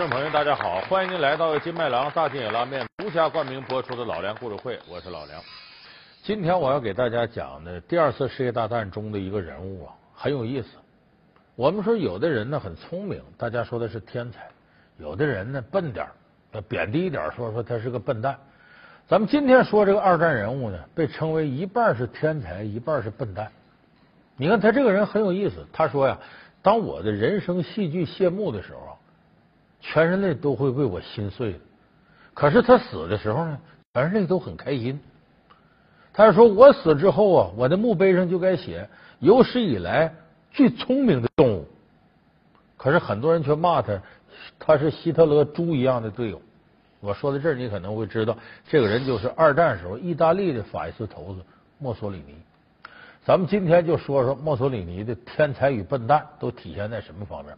观众朋友，大家好，欢迎您来到金麦郎大金野拉面独家冠名播出的老梁故事会，我是老梁。今天我要给大家讲的第二次世界大战中的一个人物啊，很有意思。我们说有的人呢很聪明，大家说的是天才；有的人呢笨点儿，贬低一点说说他是个笨蛋。咱们今天说这个二战人物呢，被称为一半是天才，一半是笨蛋。你看他这个人很有意思，他说呀，当我的人生戏剧谢幕的时候。全人类都会为我心碎的，可是他死的时候呢，全人类都很开心。他说：“我死之后啊，我的墓碑上就该写有史以来最聪明的动物。”可是很多人却骂他，他是希特勒猪一样的队友。我说到这儿，你可能会知道，这个人就是二战时候意大利的法西斯头子墨索里尼。咱们今天就说说墨索里尼的天才与笨蛋都体现在什么方面。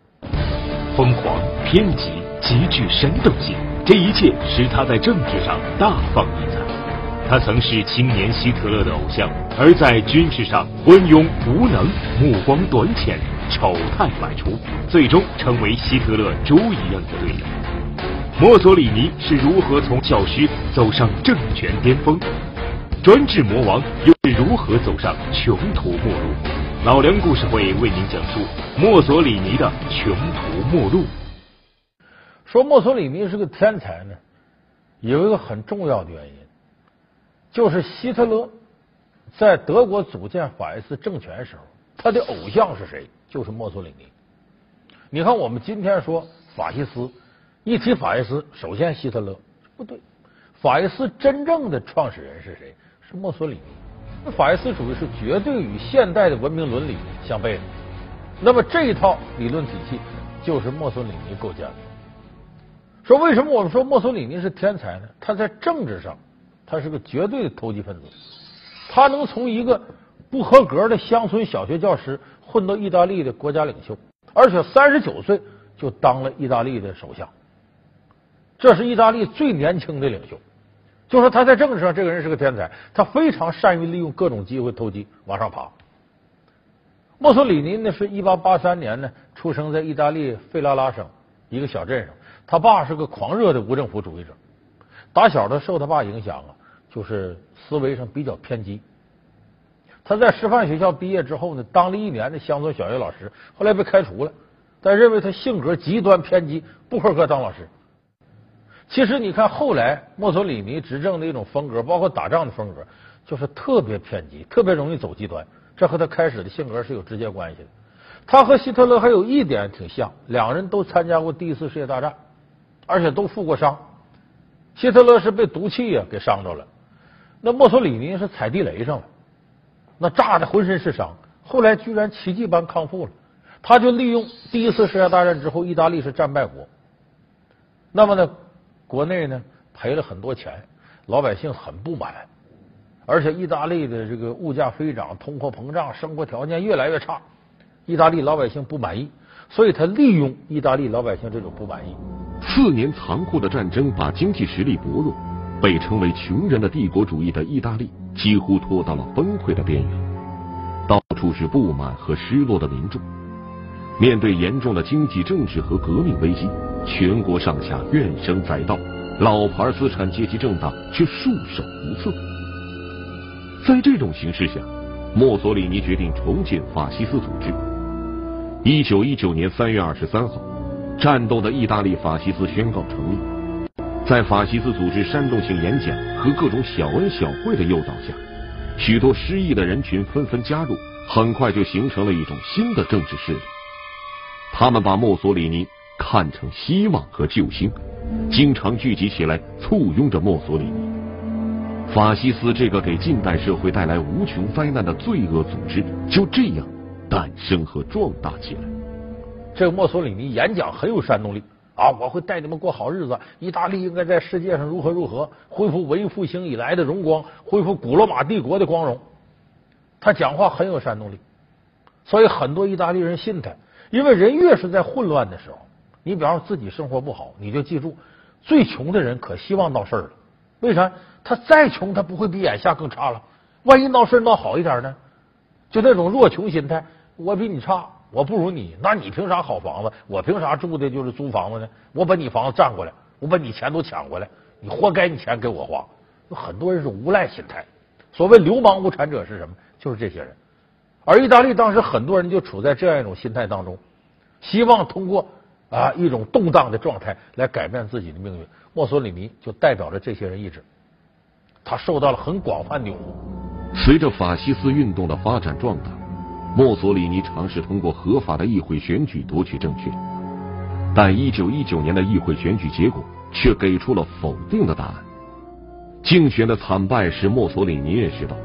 疯狂、偏激、极具煽动性，这一切使他在政治上大放异彩。他曾是青年希特勒的偶像，而在军事上昏庸无能、目光短浅、丑态百出，最终成为希特勒猪一样的队友。墨索里尼是如何从教师走上政权巅峰？专制魔王又是如何走上穷途末路？老梁故事会为您讲述墨索里尼的穷途末路。说墨索里尼是个天才呢，有一个很重要的原因，就是希特勒在德国组建法西斯政权时候，他的偶像是谁？就是墨索里尼。你看，我们今天说法西斯，一提法西斯，首先希特勒不对，法西斯真正的创始人是谁？是墨索里尼。法西斯主义是绝对与现代的文明伦理相悖的。那么这一套理论体系就是墨索里尼构建的。说为什么我们说墨索里尼是天才呢？他在政治上他是个绝对的投机分子，他能从一个不合格的乡村小学教师混到意大利的国家领袖，而且三十九岁就当了意大利的首相，这是意大利最年轻的领袖。就说他在政治上，这个人是个天才，他非常善于利用各种机会投机往上爬。墨索里尼呢，是一八八三年呢出生在意大利费拉拉省一个小镇上，他爸是个狂热的无政府主义者，打小他受他爸影响啊，就是思维上比较偏激。他在师范学校毕业之后呢，当了一年的乡村小学老师，后来被开除了，但认为他性格极端偏激，不合格当老师。其实你看，后来墨索里尼执政的一种风格，包括打仗的风格，就是特别偏激，特别容易走极端。这和他开始的性格是有直接关系的。他和希特勒还有一点挺像，两人都参加过第一次世界大战，而且都负过伤。希特勒是被毒气呀给伤着了，那墨索里尼是踩地雷上了，那炸的浑身是伤，后来居然奇迹般康复了。他就利用第一次世界大战之后，意大利是战败国，那么呢？国内呢赔了很多钱，老百姓很不满，而且意大利的这个物价飞涨，通货膨胀，生活条件越来越差，意大利老百姓不满意，所以他利用意大利老百姓这种不满意。四年残酷的战争把经济实力薄弱、被称为穷人的帝国主义的意大利几乎拖到了崩溃的边缘，到处是不满和失落的民众。面对严重的经济、政治和革命危机，全国上下怨声载道，老牌资产阶级政党却束手无策。在这种形势下，墨索里尼决定重建法西斯组织。一九一九年三月二十三号，战斗的意大利法西斯宣告成立。在法西斯组织煽动性演讲和各种小恩小惠的诱导下，许多失意的人群纷纷加入，很快就形成了一种新的政治势力。他们把墨索里尼看成希望和救星，经常聚集起来簇拥着墨索里尼。法西斯这个给近代社会带来无穷灾难的罪恶组织，就这样诞生和壮大起来。这个墨索里尼演讲很有煽动力啊！我会带你们过好日子，意大利应该在世界上如何如何，恢复文艺复兴以来的荣光，恢复古罗马帝国的光荣。他讲话很有煽动力，所以很多意大利人信他。因为人越是在混乱的时候，你比方说自己生活不好，你就记住，最穷的人可希望闹事儿了。为啥？他再穷，他不会比眼下更差了。万一闹事闹好一点呢？就那种弱穷心态，我比你差，我不如你，那你凭啥好房子？我凭啥住的就是租房子呢？我把你房子占过来，我把你钱都抢过来，你活该你钱给我花。有很多人是无赖心态，所谓流氓无产者是什么？就是这些人。而意大利当时很多人就处在这样一种心态当中，希望通过啊一种动荡的状态来改变自己的命运。墨索里尼就代表着这些人意志，他受到了很广泛的拥护。随着法西斯运动的发展壮大，墨索里尼尝试通过合法的议会选举夺取政权，但一九一九年的议会选举结果却给出了否定的答案。竞选的惨败使墨索里尼认识到，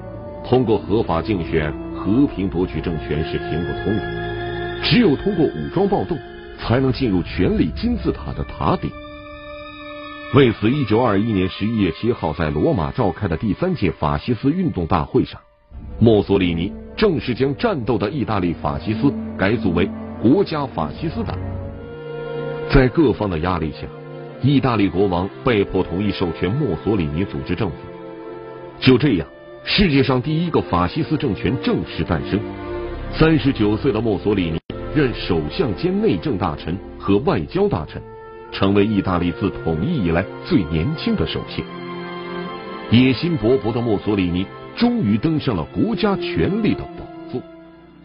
通过合法竞选和平夺取政权是行不通的，只有通过武装暴动，才能进入权力金字塔的塔顶。为此，一九二一年十一月七号在罗马召开的第三届法西斯运动大会上，墨索里尼正式将战斗的意大利法西斯改组为国家法西斯党。在各方的压力下，意大利国王被迫同意授权墨索里尼组织政府。就这样，世界上第一个法西斯政权正式诞生。三十九岁的墨索里尼任首相兼内政大臣和外交大臣。成为意大利自统一以来最年轻的首相，野心勃勃的墨索里尼终于登上了国家权力的宝座。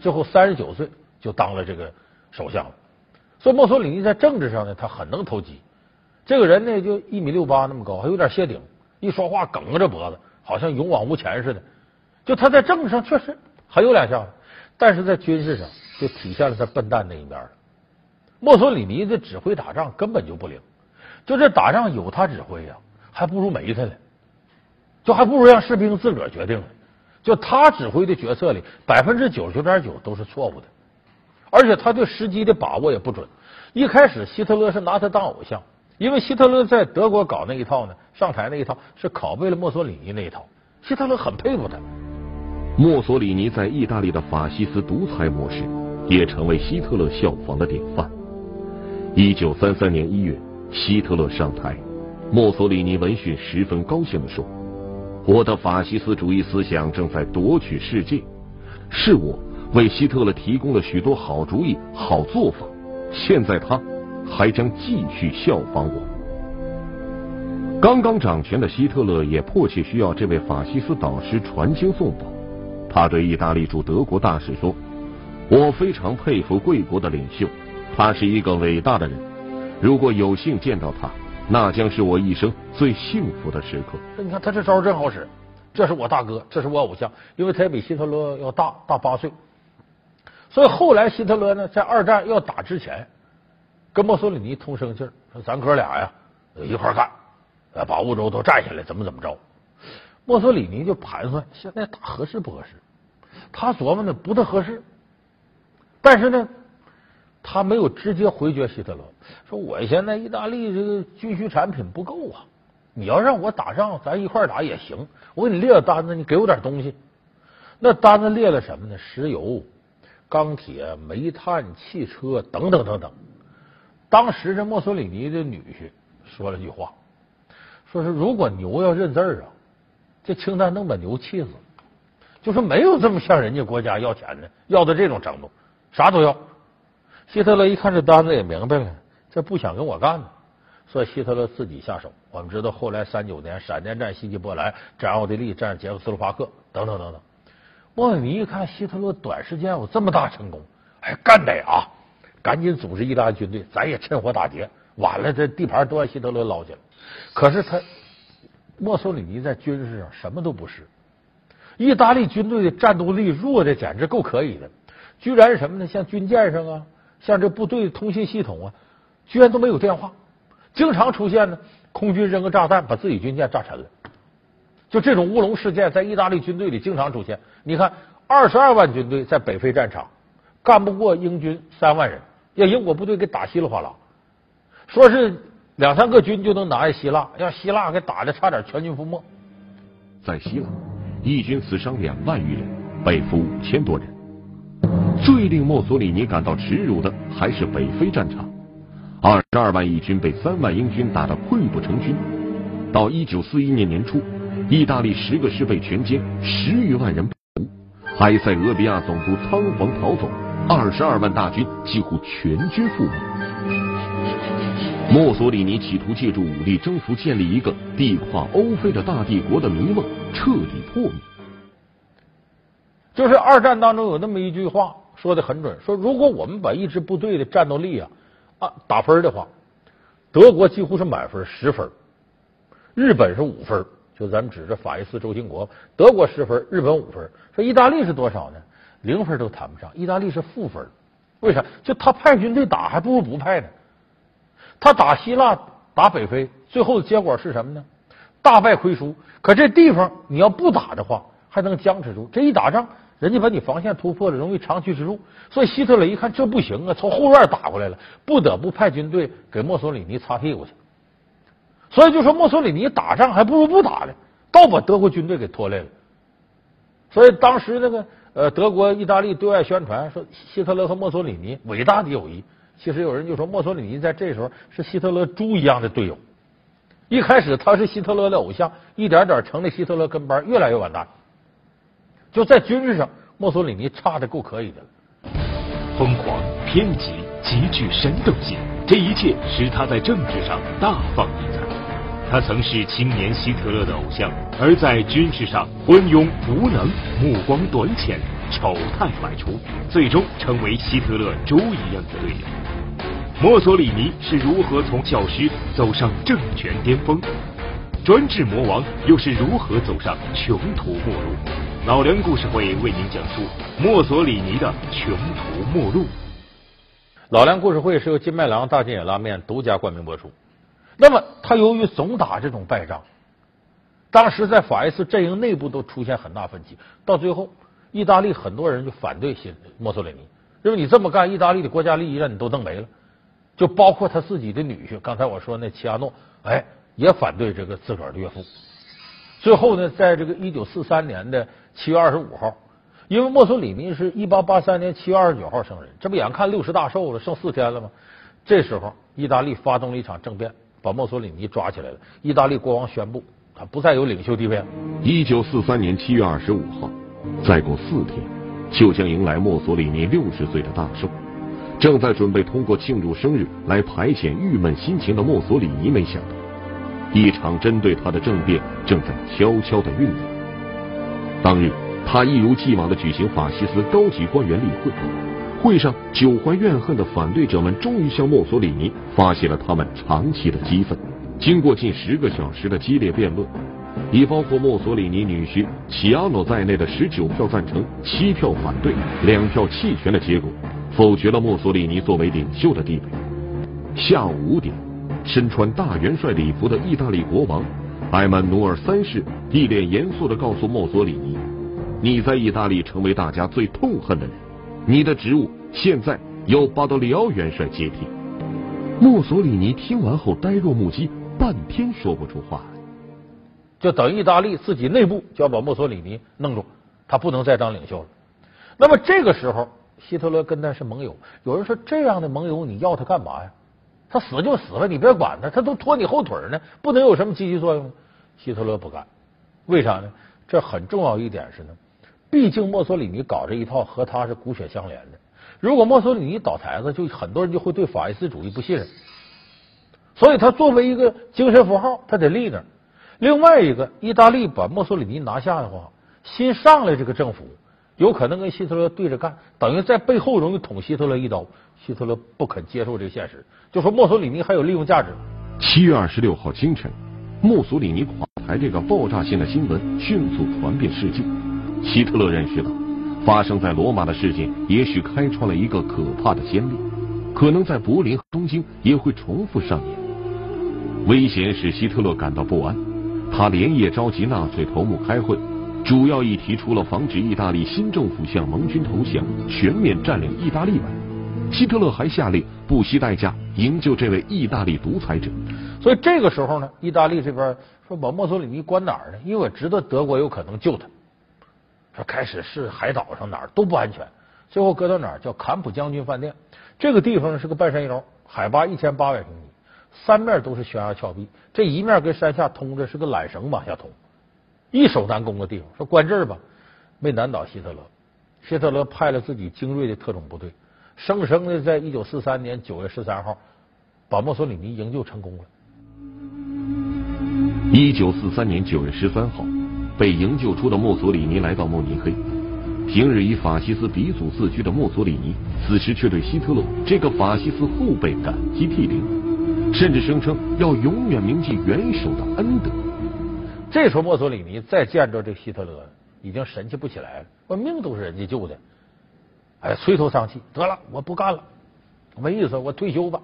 最后三十九岁就当了这个首相了。所以墨索里尼在政治上呢，他很能投机。这个人呢，就一米六八那么高，还有点谢顶，一说话梗着脖子，好像勇往无前似的。就他在政治上确实很有两下子，但是在军事上就体现了他笨蛋那一面了。墨索里尼的指挥打仗根本就不灵，就这打仗有他指挥呀，还不如没他呢，就还不如让士兵自个儿决定呢。就他指挥的决策里，百分之九十九点九都是错误的，而且他对时机的把握也不准。一开始希特勒是拿他当偶像，因为希特勒在德国搞那一套呢，上台那一套是拷贝了墨索里尼那一套，希特勒很佩服他。墨索里尼在意大利的法西斯独裁模式，也成为希特勒效仿的典范。一九三三年一月，希特勒上台，墨索里尼闻讯十分高兴的说：“我的法西斯主义思想正在夺取世界，是我为希特勒提供了许多好主意、好做法，现在他还将继续效仿我。”刚刚掌权的希特勒也迫切需要这位法西斯导师传经送宝，他对意大利驻德国大使说：“我非常佩服贵国的领袖。”他是一个伟大的人，如果有幸见到他，那将是我一生最幸福的时刻。你看他这招真好使，这是我大哥，这是我偶像，因为他也比希特勒要大大八岁。所以后来希特勒呢，在二战要打之前，跟墨索里尼通声气，说咱哥俩呀一块干，把欧洲都占下来，怎么怎么着。墨索里尼就盘算现在打合适不合适，他琢磨呢不太合适，但是呢。他没有直接回绝希特勒，说我现在意大利这个军需产品不够啊，你要让我打仗，咱一块打也行。我给你列个单子，你给我点东西。那单子列了什么呢？石油、钢铁、煤炭、汽车等等等等。当时这墨索里尼的女婿说了句话，说是如果牛要认字啊，这清单能把牛气死。就说没有这么向人家国家要钱的，要到这种程度，啥都要。希特勒一看这单子也明白了，这不想跟我干呢，所以希特勒自己下手。我们知道后来三九年闪电战袭击波兰，占奥地利，占捷克斯洛伐克，等等等等。莫索尼一看希特勒短时间有这么大成功，哎，干得啊！赶紧组织意大利军队，咱也趁火打劫。完了，这地盘都让希特勒捞去了。可是他墨索里尼在军事上什么都不是，意大利军队的战斗力弱的简直够可以的，居然什么呢？像军舰上啊。像这部队通信系统啊，居然都没有电话，经常出现呢，空军扔个炸弹把自己军舰炸沉了。就这种乌龙事件，在意大利军队里经常出现。你看，二十二万军队在北非战场，干不过英军三万人，让英国部队给打稀里哗啦。说是两三个军就能拿下希腊，让希腊给打的差点全军覆没。在希腊，义军死伤两万余人，被俘五千多人。最令墨索里尼感到耻辱的还是北非战场，二十二万义军被三万英军打得溃不成军。到一九四一年年初，意大利十个师被全歼，十余万人被俘。埃塞俄比亚总督仓皇逃走，二十二万大军几乎全军覆没。墨索里尼企图借助武力征服、建立一个地跨欧非的大帝国的迷梦彻底破灭。就是二战当中有那么一句话说的很准，说如果我们把一支部队的战斗力啊啊打分的话，德国几乎是满分十分，日本是五分，就咱们指着法西斯轴心国，德国十分，日本五分。说意大利是多少呢？零分都谈不上，意大利是负分。为啥？就他派军队打，还不如不派呢。他打希腊、打北非，最后的结果是什么呢？大败亏输。可这地方你要不打的话，还能僵持住。这一打仗，人家把你防线突破了，容易长驱直入。所以希特勒一看这不行啊，从后院打过来了，不得不派军队给墨索里尼擦屁股去。所以就说墨索里尼打仗还不如不打呢，倒把德国军队给拖累了。所以当时那个呃，德国、意大利对外宣传说希特勒和墨索里尼伟大的友谊。其实有人就说墨索里尼在这时候是希特勒猪一样的队友。一开始他是希特勒的偶像，一点点成了希特勒跟班，越来越完蛋。就在军事上，墨索里尼差的够可以的了。疯狂、偏激、极具煽动性，这一切使他在政治上大放异彩。他曾是青年希特勒的偶像，而在军事上昏庸无能、目光短浅、丑态百出，最终成为希特勒猪一样的队友。墨索里尼是如何从教师走上政权巅峰？专制魔王又是如何走上穷途末路？老梁故事会为您讲述墨索里尼的穷途末路。老梁故事会是由金麦郎大金野拉面独家冠名播出。那么，他由于总打这种败仗，当时在法西斯阵营内部都出现很大分歧。到最后，意大利很多人就反对新墨索里尼，因为你这么干，意大利的国家利益让你都弄没了。就包括他自己的女婿，刚才我说那齐亚诺，哎，也反对这个自个儿的岳父。最后呢，在这个一九四三年的七月二十五号，因为墨索里尼是一八八三年七月二十九号生人，这不眼看六十大寿了，剩四天了吗？这时候，意大利发动了一场政变。把墨索里尼抓起来了。意大利国王宣布，他不再有领袖地位。一九四三年七月二十五号，再过四天，就将迎来墨索里尼六十岁的大寿。正在准备通过庆祝生日来排遣郁闷心情的墨索里尼，没想到，一场针对他的政变正在悄悄的酝酿。当日，他一如既往的举行法西斯高级官员例会。会上，久怀怨恨的反对者们终于向墨索里尼发泄了他们长期的激愤。经过近十个小时的激烈辩论，以包括墨索里尼女婿齐阿诺在内的十九票赞成、七票反对、两票弃权的结果，否决了墨索里尼作为领袖的地位。下午五点，身穿大元帅礼服的意大利国王埃曼努尔三世一脸严肃的告诉墨索里尼：“你在意大利成为大家最痛恨的人。”你的职务现在由巴德里奥元帅接替。墨索里尼听完后呆若木鸡，半天说不出话。就等意大利自己内部就要把墨索里尼弄住，他不能再当领袖了。那么这个时候，希特勒跟他是盟友。有人说，这样的盟友你要他干嘛呀？他死就死了，你别管他，他都拖你后腿呢，不能有什么积极作用。希特勒不干，为啥呢？这很重要一点是呢。毕竟墨索里尼搞这一套和他是骨血相连的。如果墨索里尼倒台子，就很多人就会对法西斯主义不信任。所以他作为一个精神符号，他得立那。另外一个，意大利把墨索里尼拿下的话，新上来这个政府有可能跟希特勒对着干，等于在背后容易捅希特勒一刀。希特勒不肯接受这个现实，就说墨索里尼还有利用价值。七月二十六号清晨，墨索里尼垮台这个爆炸性的新闻迅速传遍世界。希特勒认识到，发生在罗马的事件也许开创了一个可怕的先例，可能在柏林和东京也会重复上演。危险使希特勒感到不安，他连夜召集纳粹头目开会，主要议题除了防止意大利新政府向盟军投降、全面占领意大利外，希特勒还下令不惜代价营救这位意大利独裁者。所以这个时候呢，意大利这边说把墨索里尼关哪儿呢？因为我知道德国有可能救他。说开始是海岛上哪儿都不安全，最后搁到哪儿叫坎普将军饭店。这个地方是个半山腰，海拔一千八百平米，三面都是悬崖峭壁，这一面跟山下通着是个缆绳往下通，易守难攻的地方。说关这儿吧，没难倒希特勒。希特勒派了自己精锐的特种部队，生生的在一九四三年九月十三号把墨索里尼营救成功了。一九四三年九月十三号，被营救出的墨索里尼来到慕尼黑。平日以法西斯鼻祖自居的墨索里尼，此时却对希特勒这个法西斯后辈感激涕零，甚至声称要永远铭记元首的恩德。这时候，墨索里尼再见着这希特勒，已经神气不起来了。我命都是人家救的，哎，垂头丧气，得了，我不干了，没意思，我退休吧。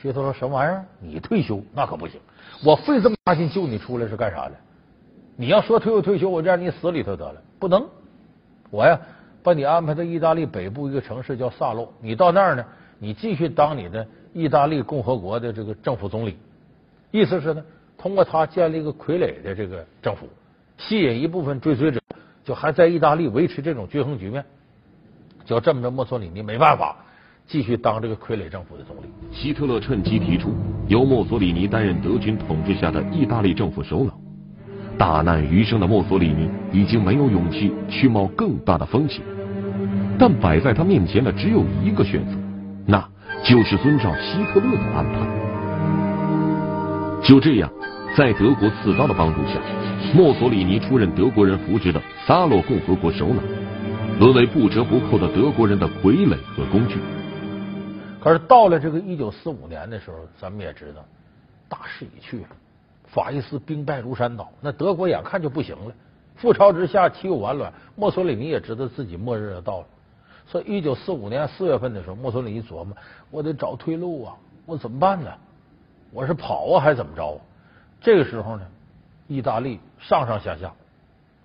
希特勒说什么玩意儿？你退休那可不行，我费这么大劲救你出来是干啥的？你要说退就退休，我就让你死里头得了，不能。我呀，把你安排到意大利北部一个城市叫萨洛，你到那儿呢，你继续当你的意大利共和国的这个政府总理，意思是呢，通过他建立一个傀儡的这个政府，吸引一部分追随者，就还在意大利维持这种均衡局面。就这么着，墨索里尼没办法继续当这个傀儡政府的总理。希特勒趁机提出由墨索里尼担任德军统治下的意大利政府首脑。大难余生的墨索里尼已经没有勇气去冒更大的风险，但摆在他面前的只有一个选择，那就是遵照希特勒的安排。就这样，在德国刺刀的帮助下，墨索里尼出任德国人扶植的萨洛共和国首脑，沦为不折不扣的德国人的傀儡和工具。可是到了这个一九四五年的时候，咱们也知道，大势已去了。法西斯兵败如山倒，那德国眼看就不行了。覆巢之下，岂有完卵？墨索里尼也知道自己末日要到了，所以一九四五年四月份的时候，墨索里尼琢磨：我得找退路啊！我怎么办呢？我是跑啊，还是怎么着？这个时候呢，意大利上上下下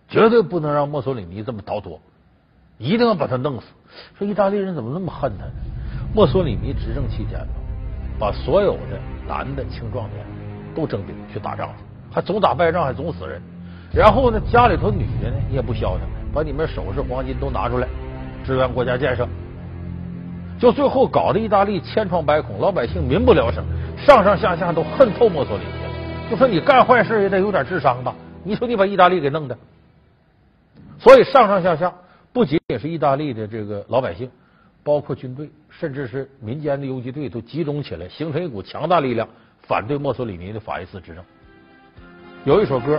绝对不能让墨索里尼这么逃脱，一定要把他弄死。说意大利人怎么那么恨他呢？墨索里尼执政期间呢，把所有的男的青壮年。都征兵去打仗去，还总打败仗，还总死人。然后呢，家里头女的呢你也不消停，把里面首饰、黄金都拿出来支援国家建设。就最后搞得意大利千疮百孔，老百姓民不聊生，上上下下都恨透墨索里尼了。就说你干坏事也得有点智商吧？你说你把意大利给弄的，所以上上下下不仅仅是意大利的这个老百姓，包括军队，甚至是民间的游击队都集中起来，形成一股强大力量。反对墨索里尼的法西斯执政，有一首歌，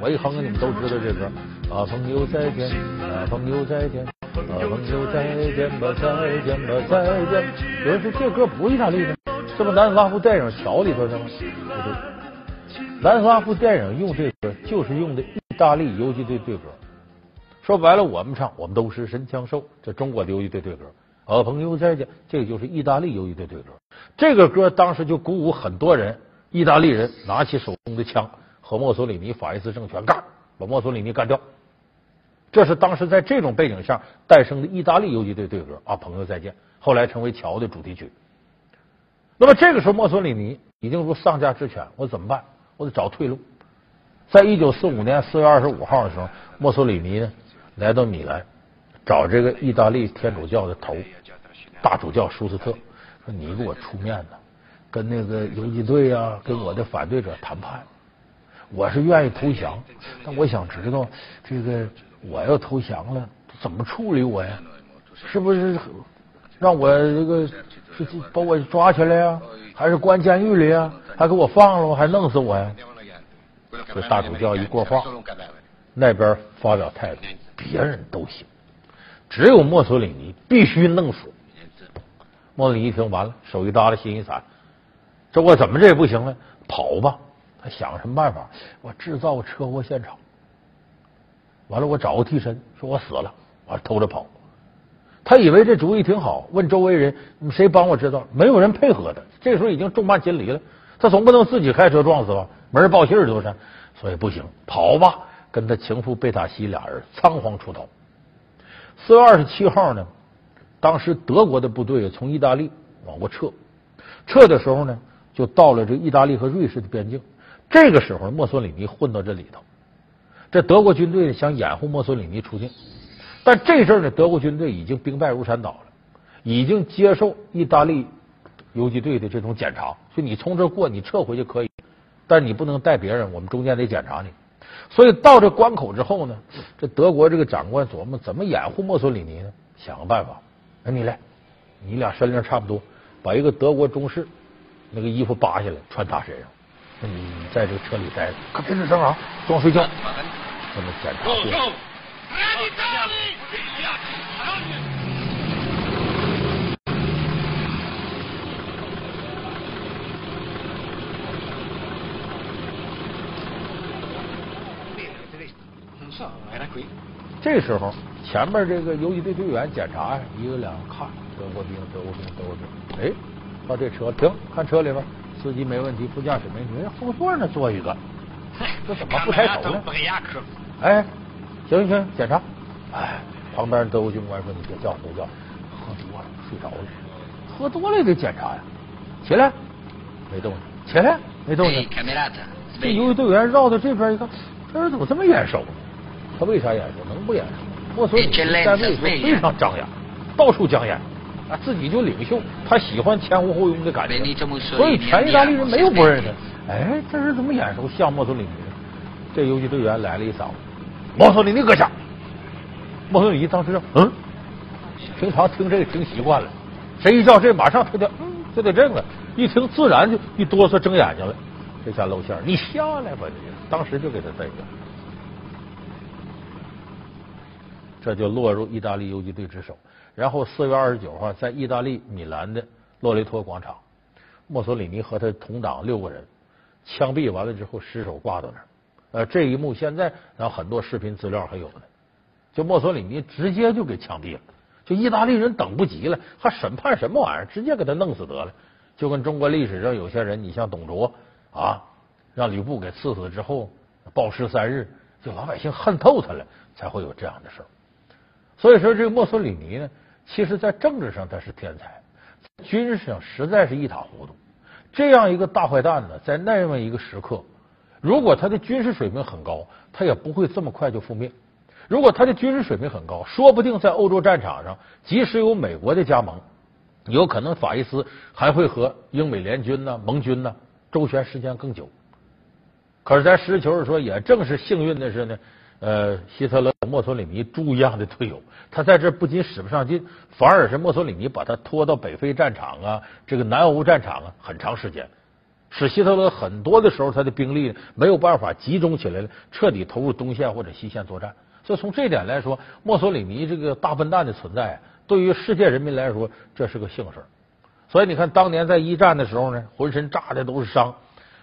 我一哼，你们都知道这歌。啊，朋友再见，啊，朋友再见，朋友再见吧，再见吧，再见。有人说这歌不是意大利的，这不南斯拉夫电影桥里头的吗？不对，南斯拉夫电影用这歌就是用的意大利游击队队歌。说白了，我们唱我们都是神枪手，这中国的游击队队歌。啊，朋友再见，这个就是意大利游击队队歌。这个歌当时就鼓舞很多人，意大利人拿起手中的枪和墨索里尼法西斯政权干，把墨索里尼干掉。这是当时在这种背景下诞生的意大利游击队队歌啊，朋友再见，后来成为桥的主题曲。那么这个时候，墨索里尼已经如丧家之犬，我怎么办？我得找退路。在一九四五年四月二十五号的时候，墨索里尼呢来到米兰，找这个意大利天主教的头大主教舒斯特。说你给我出面呢，跟那个游击队啊，跟我的反对者谈判。我是愿意投降，但我想知道这个我要投降了，怎么处理我呀？是不是让我这个是把我抓起来呀？还是关监狱里呀？还给我放了，还弄死我呀？这大主教一过话，那边发表态度，别人都行，只有墨索里尼必须弄死。莫里尼一听完了，手一耷拉，心一散，这我怎么这也不行了？跑吧！他想什么办法？我制造车祸现场，完了我找个替身，说我死了，完偷着跑。他以为这主意挺好，问周围人谁帮我知道，没有人配合他。这时候已经众叛亲离了，他总不能自己开车撞死吧？没人报信儿都是，所以不行，跑吧！跟他情妇贝塔西俩人仓皇出逃。四月二十七号呢？当时德国的部队从意大利往过撤，撤的时候呢，就到了这意大利和瑞士的边境。这个时候，墨索里尼混到这里头，这德国军队想掩护墨索里尼出境，但这阵儿呢，德国军队已经兵败如山倒了，已经接受意大利游击队的这种检查，说你从这过，你撤回就可以，但你不能带别人，我们中间得检查你。所以到这关口之后呢，这德国这个长官琢磨怎么掩护墨索里尼呢？想个办法，那你来，你俩身量差不多，把一个德国中士那个衣服扒下来穿他身上，那你在这个车里待着，可别吱声啊，装睡觉。那么检查过。这时候，前面这个游击队队员检查呀，一个两个看德国兵，德国兵，德国兵。哎，到这车停，看车里边，司机没问题，副驾驶没问题，后座那坐一个，这怎么不抬头呢？哎，行行行，检查。哎，旁边德国军官说：“你别叫，别叫，喝多了，睡着了。喝多了也得检查呀。起来，没动静。起来，没动静。这游击队员绕到这边一看，这人怎么这么眼熟呢？他为啥眼熟？能不眼熟？墨索里尼在位时候非常张扬，到处讲演啊，自己就领袖，他喜欢前呼后拥的感觉，所以全意大利人没有不认识。哎，这人怎么眼熟？像墨索里尼？这游击队员来了一嗓子：“墨索里尼阁下！”墨索里尼当时嗯，平常听这个听习惯了，谁一叫这，马上他就嗯就得这个，一听自然就一哆嗦睁眼睛了。这下露馅你下来吧！你当时就给他逮着。这就落入意大利游击队之手。然后四月二十九号，在意大利米兰的洛雷托广场，墨索里尼和他同党六个人枪毙完了之后，尸首挂到那儿。呃，这一幕现在然后很多视频资料还有呢。就墨索里尼直接就给枪毙了。就意大利人等不及了，还审判什么玩意儿？直接给他弄死得了。就跟中国历史上有些人，你像董卓啊，让吕布给刺死之后，暴尸三日，就老百姓恨透他了，才会有这样的事儿。所以说，这个墨索里尼呢，其实在政治上他是天才，军事上实在是一塌糊涂。这样一个大坏蛋呢，在那么一个时刻，如果他的军事水平很高，他也不会这么快就覆灭。如果他的军事水平很高，说不定在欧洲战场上，即使有美国的加盟，有可能法西斯还会和英美联军呢、盟军呢周旋时间更久。可是，在实事求是说，也正是幸运的是呢。呃，希特勒、墨索里尼猪一样的队友，他在这不仅使不上劲，反而是墨索里尼把他拖到北非战场啊，这个南欧战场啊，很长时间，使希特勒很多的时候他的兵力没有办法集中起来了，彻底投入东线或者西线作战。所以从这点来说，墨索里尼这个大笨蛋的存在，对于世界人民来说，这是个幸事。所以你看，当年在一战的时候呢，浑身炸的都是伤，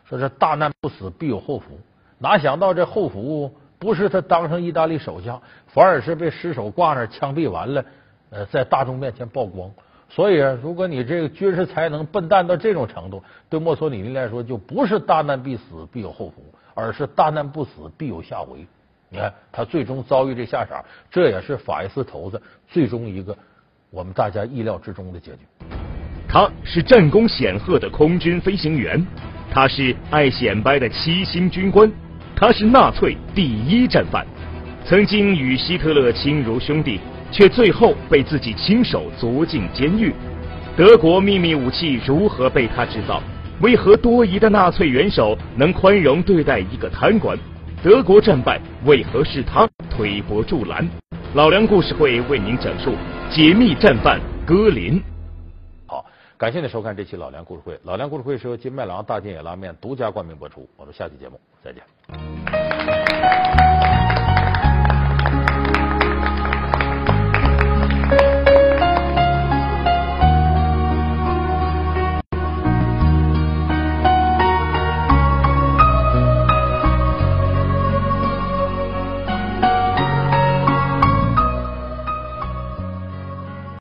说是大难不死必有后福，哪想到这后福。不是他当上意大利首相，反而是被尸首挂那枪毙完了，呃，在大众面前曝光。所以啊，如果你这个军事才能笨蛋到这种程度，对墨索里尼来说，就不是大难必死必有后福，而是大难不死必有下回。你看他最终遭遇这下场，这也是法西斯头子最终一个我们大家意料之中的结局。他是战功显赫的空军飞行员，他是爱显摆的七星军官。他是纳粹第一战犯，曾经与希特勒亲如兄弟，却最后被自己亲手捉进监狱。德国秘密武器如何被他制造？为何多疑的纳粹元首能宽容对待一个贪官？德国战败，为何是他推波助澜？老梁故事会为您讲述解密战犯戈林。好，感谢您收看这期老梁故事会。老梁故事会是由金麦郎大金野拉面独家冠名播出。我们下期节目再见。